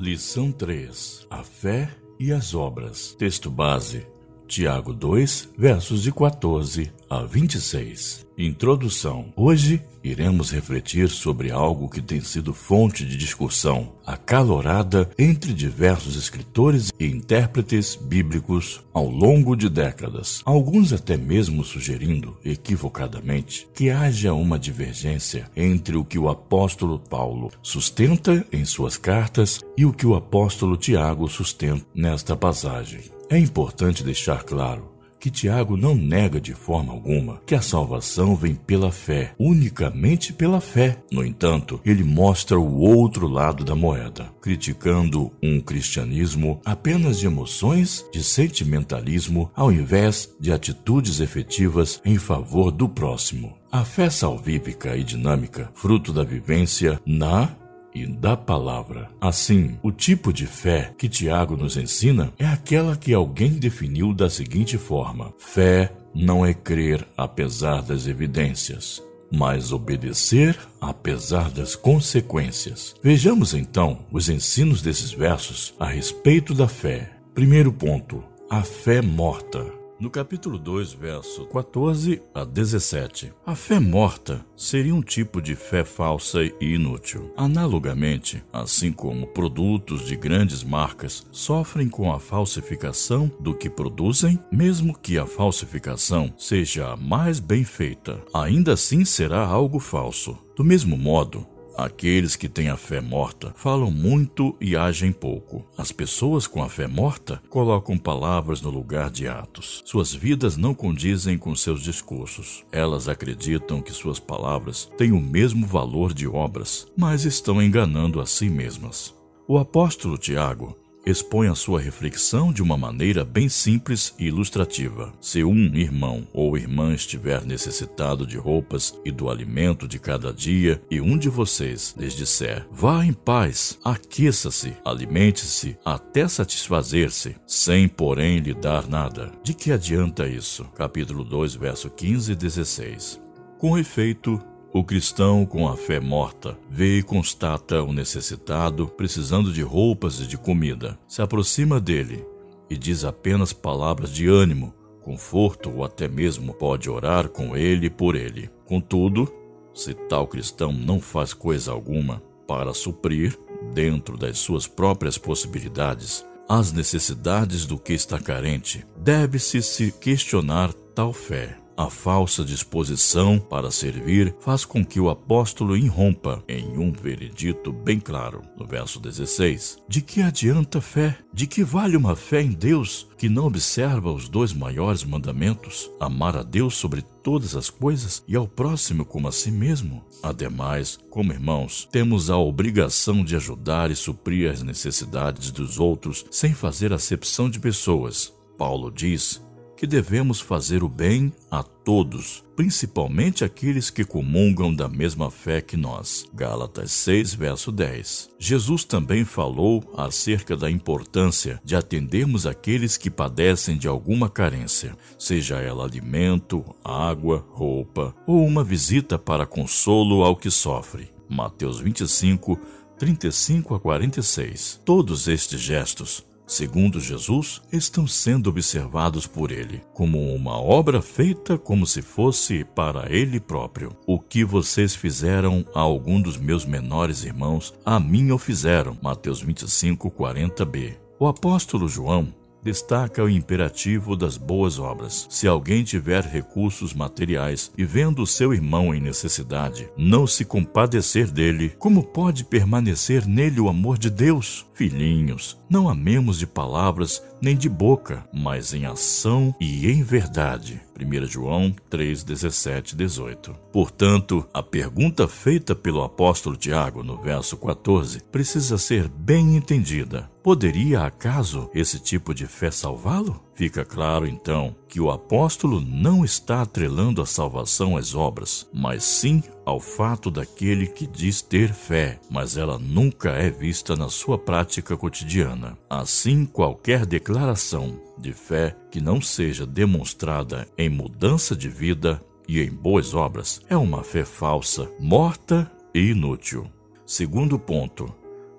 Lição 3: A fé e as obras. Texto base: Tiago 2, versos de 14 a 26. Introdução: Hoje iremos refletir sobre algo que tem sido fonte de discussão acalorada entre diversos escritores e intérpretes bíblicos ao longo de décadas. Alguns até mesmo sugerindo, equivocadamente, que haja uma divergência entre o que o apóstolo Paulo sustenta em suas cartas e o que o apóstolo Tiago sustenta nesta passagem. É importante deixar claro que Tiago não nega de forma alguma que a salvação vem pela fé, unicamente pela fé. No entanto, ele mostra o outro lado da moeda, criticando um cristianismo apenas de emoções, de sentimentalismo, ao invés de atitudes efetivas em favor do próximo. A fé salvífica e dinâmica, fruto da vivência na e da palavra. Assim, o tipo de fé que Tiago nos ensina é aquela que alguém definiu da seguinte forma: fé não é crer apesar das evidências, mas obedecer apesar das consequências. Vejamos então os ensinos desses versos a respeito da fé. Primeiro ponto: a fé morta. No capítulo 2, verso 14 a 17, a fé morta seria um tipo de fé falsa e inútil. Analogamente, assim como produtos de grandes marcas sofrem com a falsificação do que produzem, mesmo que a falsificação seja a mais bem feita, ainda assim será algo falso. Do mesmo modo, Aqueles que têm a fé morta falam muito e agem pouco. As pessoas com a fé morta colocam palavras no lugar de atos. Suas vidas não condizem com seus discursos. Elas acreditam que suas palavras têm o mesmo valor de obras, mas estão enganando a si mesmas. O apóstolo Tiago expõe a sua reflexão de uma maneira bem simples e ilustrativa. Se um irmão ou irmã estiver necessitado de roupas e do alimento de cada dia, e um de vocês lhes disser: Vá em paz, aqueça-se, alimente-se até satisfazer-se, sem porém lhe dar nada. De que adianta isso? Capítulo 2, verso 15 e 16. Com efeito, o cristão com a fé morta vê e constata o necessitado precisando de roupas e de comida. Se aproxima dele e diz apenas palavras de ânimo, conforto ou até mesmo pode orar com ele por ele. Contudo, se tal cristão não faz coisa alguma para suprir, dentro das suas próprias possibilidades, as necessidades do que está carente, deve-se se questionar tal fé. A falsa disposição para servir faz com que o apóstolo irrompa em um veredito bem claro, no verso 16. De que adianta fé? De que vale uma fé em Deus que não observa os dois maiores mandamentos? Amar a Deus sobre todas as coisas e ao próximo como a si mesmo? Ademais, como irmãos, temos a obrigação de ajudar e suprir as necessidades dos outros sem fazer acepção de pessoas. Paulo diz que devemos fazer o bem a todos, principalmente aqueles que comungam da mesma fé que nós. Gálatas 6, verso 10. Jesus também falou acerca da importância de atendermos aqueles que padecem de alguma carência, seja ela alimento, água, roupa ou uma visita para consolo ao que sofre. Mateus 25, 35 a 46. Todos estes gestos segundo Jesus, estão sendo observados por ele como uma obra feita como se fosse para ele próprio. O que vocês fizeram a algum dos meus menores irmãos, a mim o fizeram. Mateus 25, 40b. O apóstolo João destaca o imperativo das boas obras. Se alguém tiver recursos materiais e vendo seu irmão em necessidade, não se compadecer dele, como pode permanecer nele o amor de Deus? Filhinhos, não amemos de palavras nem de boca, mas em ação e em verdade. 1 João 3, 17 18. Portanto, a pergunta feita pelo apóstolo Tiago no verso 14 precisa ser bem entendida. Poderia acaso esse tipo de fé salvá-lo? Fica claro então que o apóstolo não está atrelando a salvação às obras, mas sim ao fato daquele que diz ter fé, mas ela nunca é vista na sua prática cotidiana. Assim, qualquer declaração de fé que não seja demonstrada em mudança de vida e em boas obras é uma fé falsa, morta e inútil. Segundo ponto,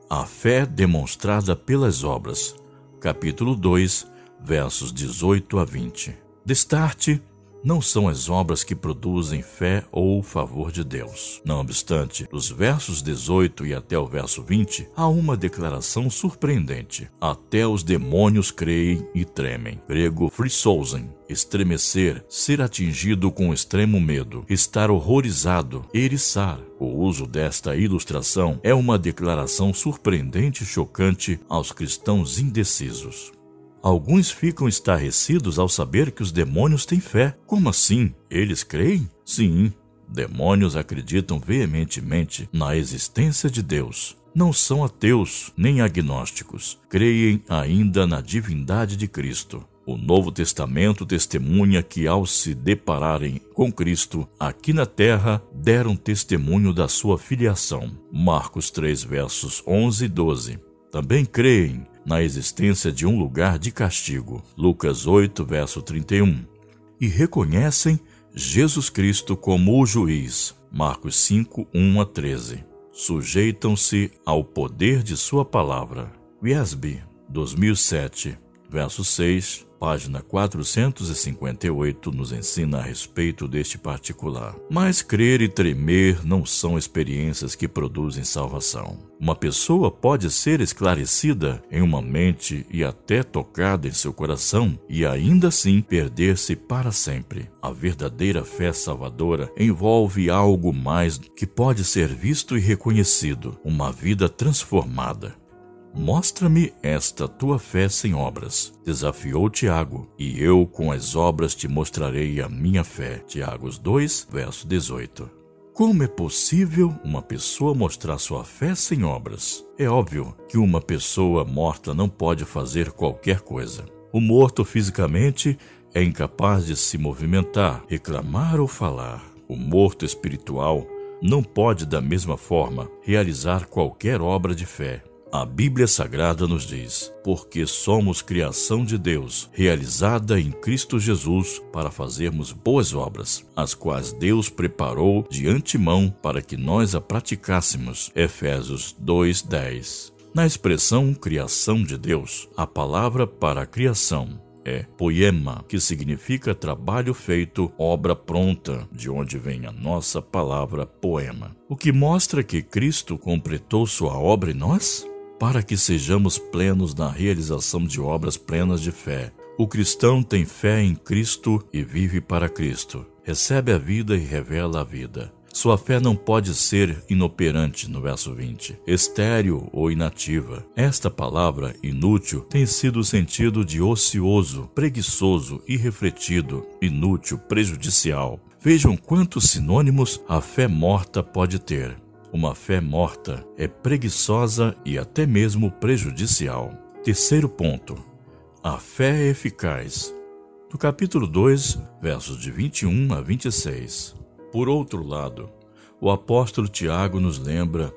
A fé demonstrada pelas obras. Capítulo 2, versos 18 a 20. Destarte não são as obras que produzem fé ou favor de Deus. Não obstante, dos versos 18 e até o verso 20, há uma declaração surpreendente. Até os demônios creem e tremem. Grego frisousen, estremecer, ser atingido com extremo medo, estar horrorizado, eriçar. O uso desta ilustração é uma declaração surpreendente e chocante aos cristãos indecisos. Alguns ficam estarrecidos ao saber que os demônios têm fé. Como assim? Eles creem? Sim, demônios acreditam veementemente na existência de Deus. Não são ateus nem agnósticos. Creem ainda na divindade de Cristo. O Novo Testamento testemunha que, ao se depararem com Cristo aqui na terra, deram testemunho da sua filiação. Marcos 3, versos 11 e 12. Também creem na existência de um lugar de castigo. Lucas 8, verso 31. E reconhecem Jesus Cristo como o juiz. Marcos 5, 1 a 13. Sujeitam-se ao poder de sua palavra. Wiesby, 2007, verso 6 página 458, nos ensina a respeito deste particular. Mas crer e tremer não são experiências que produzem salvação. Uma pessoa pode ser esclarecida em uma mente e até tocada em seu coração e ainda assim perder-se para sempre. A verdadeira fé salvadora envolve algo mais que pode ser visto e reconhecido, uma vida transformada. Mostra-me esta tua fé sem obras, desafiou Tiago, e eu com as obras te mostrarei a minha fé. Tiago 2, verso 18. Como é possível uma pessoa mostrar sua fé sem obras? É óbvio que uma pessoa morta não pode fazer qualquer coisa. O morto fisicamente é incapaz de se movimentar, reclamar ou falar. O morto espiritual não pode, da mesma forma, realizar qualquer obra de fé. A Bíblia Sagrada nos diz: porque somos criação de Deus, realizada em Cristo Jesus para fazermos boas obras, as quais Deus preparou de antemão para que nós a praticássemos. Efésios 2:10. Na expressão criação de Deus, a palavra para a criação é poema, que significa trabalho feito, obra pronta, de onde vem a nossa palavra poema. O que mostra que Cristo completou sua obra em nós? Para que sejamos plenos na realização de obras plenas de fé. O cristão tem fé em Cristo e vive para Cristo. Recebe a vida e revela a vida. Sua fé não pode ser inoperante, no verso 20, estéril ou inativa. Esta palavra, inútil, tem sido o sentido de ocioso, preguiçoso, irrefletido, inútil, prejudicial. Vejam quantos sinônimos a fé morta pode ter. Uma fé morta é preguiçosa e até mesmo prejudicial. Terceiro ponto: a fé é eficaz. No capítulo 2, versos de 21 a 26. Por outro lado, o apóstolo Tiago nos lembra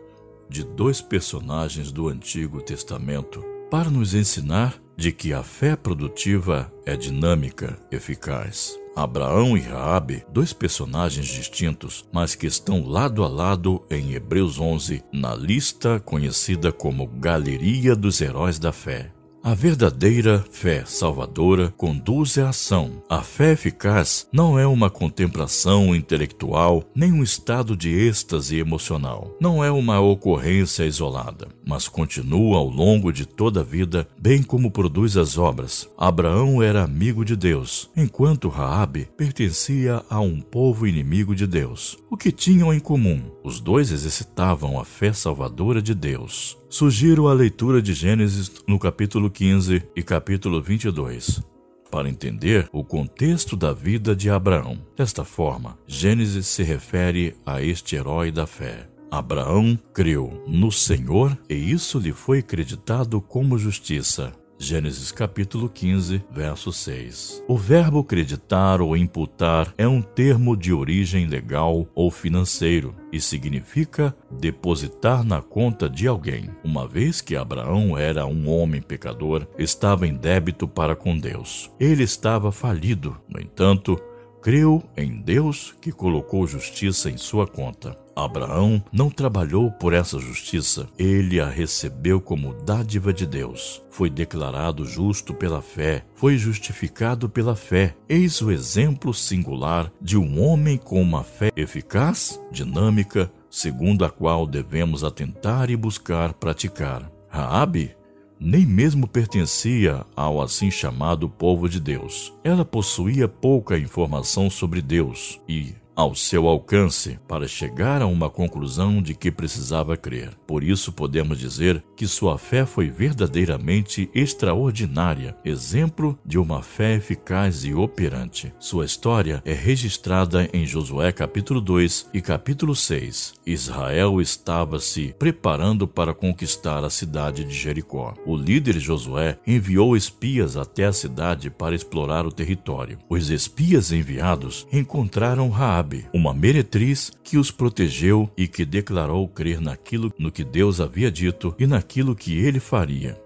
de dois personagens do Antigo Testamento para nos ensinar de que a fé produtiva é dinâmica, eficaz. Abraão e Raabe, dois personagens distintos, mas que estão lado a lado em Hebreus 11, na lista conhecida como Galeria dos Heróis da Fé. A verdadeira fé salvadora conduz à ação. A fé eficaz não é uma contemplação intelectual, nem um estado de êxtase emocional. Não é uma ocorrência isolada, mas continua ao longo de toda a vida, bem como produz as obras. Abraão era amigo de Deus, enquanto Raabe pertencia a um povo inimigo de Deus. O que tinham em comum? Os dois exercitavam a fé salvadora de Deus. Sugiro a leitura de Gênesis no capítulo 15 e capítulo 22 para entender o contexto da vida de Abraão. Desta forma, Gênesis se refere a este herói da fé. Abraão creu no Senhor e isso lhe foi acreditado como justiça. Gênesis capítulo 15, verso 6. O verbo acreditar ou imputar é um termo de origem legal ou financeiro e significa depositar na conta de alguém. Uma vez que Abraão era um homem pecador, estava em débito para com Deus. Ele estava falido. No entanto, creu em Deus que colocou justiça em sua conta. Abraão não trabalhou por essa justiça, ele a recebeu como dádiva de Deus. Foi declarado justo pela fé, foi justificado pela fé. Eis o exemplo singular de um homem com uma fé eficaz, dinâmica, segundo a qual devemos atentar e buscar praticar. Raabe nem mesmo pertencia ao assim chamado povo de Deus. Ela possuía pouca informação sobre Deus e, ao seu alcance para chegar a uma conclusão de que precisava crer. Por isso podemos dizer que sua fé foi verdadeiramente extraordinária, exemplo de uma fé eficaz e operante. Sua história é registrada em Josué capítulo 2 e capítulo 6. Israel estava se preparando para conquistar a cidade de Jericó. O líder Josué enviou espias até a cidade para explorar o território. Os espias enviados encontraram Raab Raabe, uma meretriz que os protegeu e que declarou crer naquilo no que Deus havia dito e naquilo que ele faria.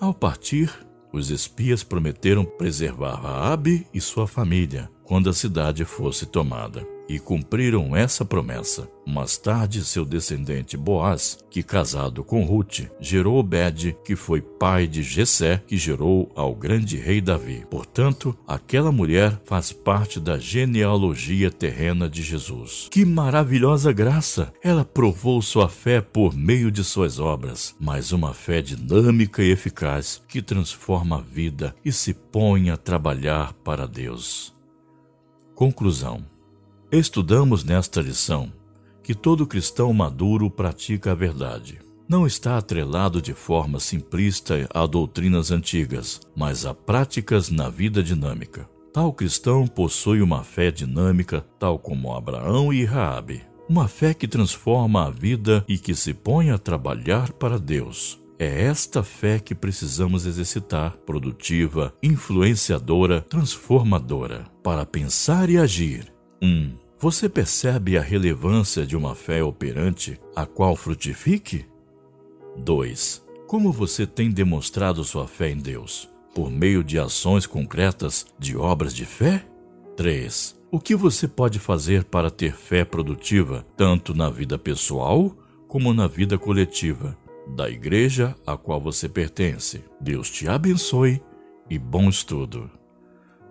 Ao partir, os espias prometeram preservar Raabe e sua família quando a cidade fosse tomada e cumpriram essa promessa. Mais tarde, seu descendente Boaz, que casado com Ruth, gerou Obed, que foi pai de Jessé, que gerou ao grande rei Davi. Portanto, aquela mulher faz parte da genealogia terrena de Jesus. Que maravilhosa graça! Ela provou sua fé por meio de suas obras, mas uma fé dinâmica e eficaz que transforma a vida e se põe a trabalhar para Deus. Conclusão Estudamos nesta lição que todo cristão maduro pratica a verdade. Não está atrelado de forma simplista a doutrinas antigas, mas a práticas na vida dinâmica. Tal cristão possui uma fé dinâmica, tal como Abraão e Raabe. Uma fé que transforma a vida e que se põe a trabalhar para Deus. É esta fé que precisamos exercitar, produtiva, influenciadora, transformadora, para pensar e agir 1. Você percebe a relevância de uma fé operante a qual frutifique? 2. Como você tem demonstrado sua fé em Deus? Por meio de ações concretas de obras de fé? 3. O que você pode fazer para ter fé produtiva, tanto na vida pessoal como na vida coletiva, da igreja a qual você pertence? Deus te abençoe e bom estudo.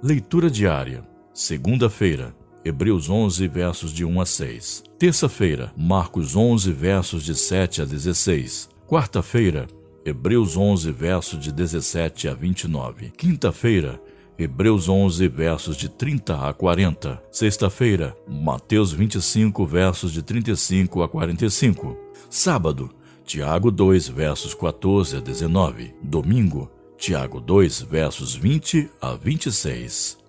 Leitura diária, segunda-feira, Hebreus 11, versos de 1 a 6. Terça-feira, Marcos 11, versos de 7 a 16. Quarta-feira, Hebreus 11, versos de 17 a 29. Quinta-feira, Hebreus 11, versos de 30 a 40. Sexta-feira, Mateus 25, versos de 35 a 45. Sábado, Tiago 2, versos 14 a 19. Domingo, Tiago 2, versos 20 a 26.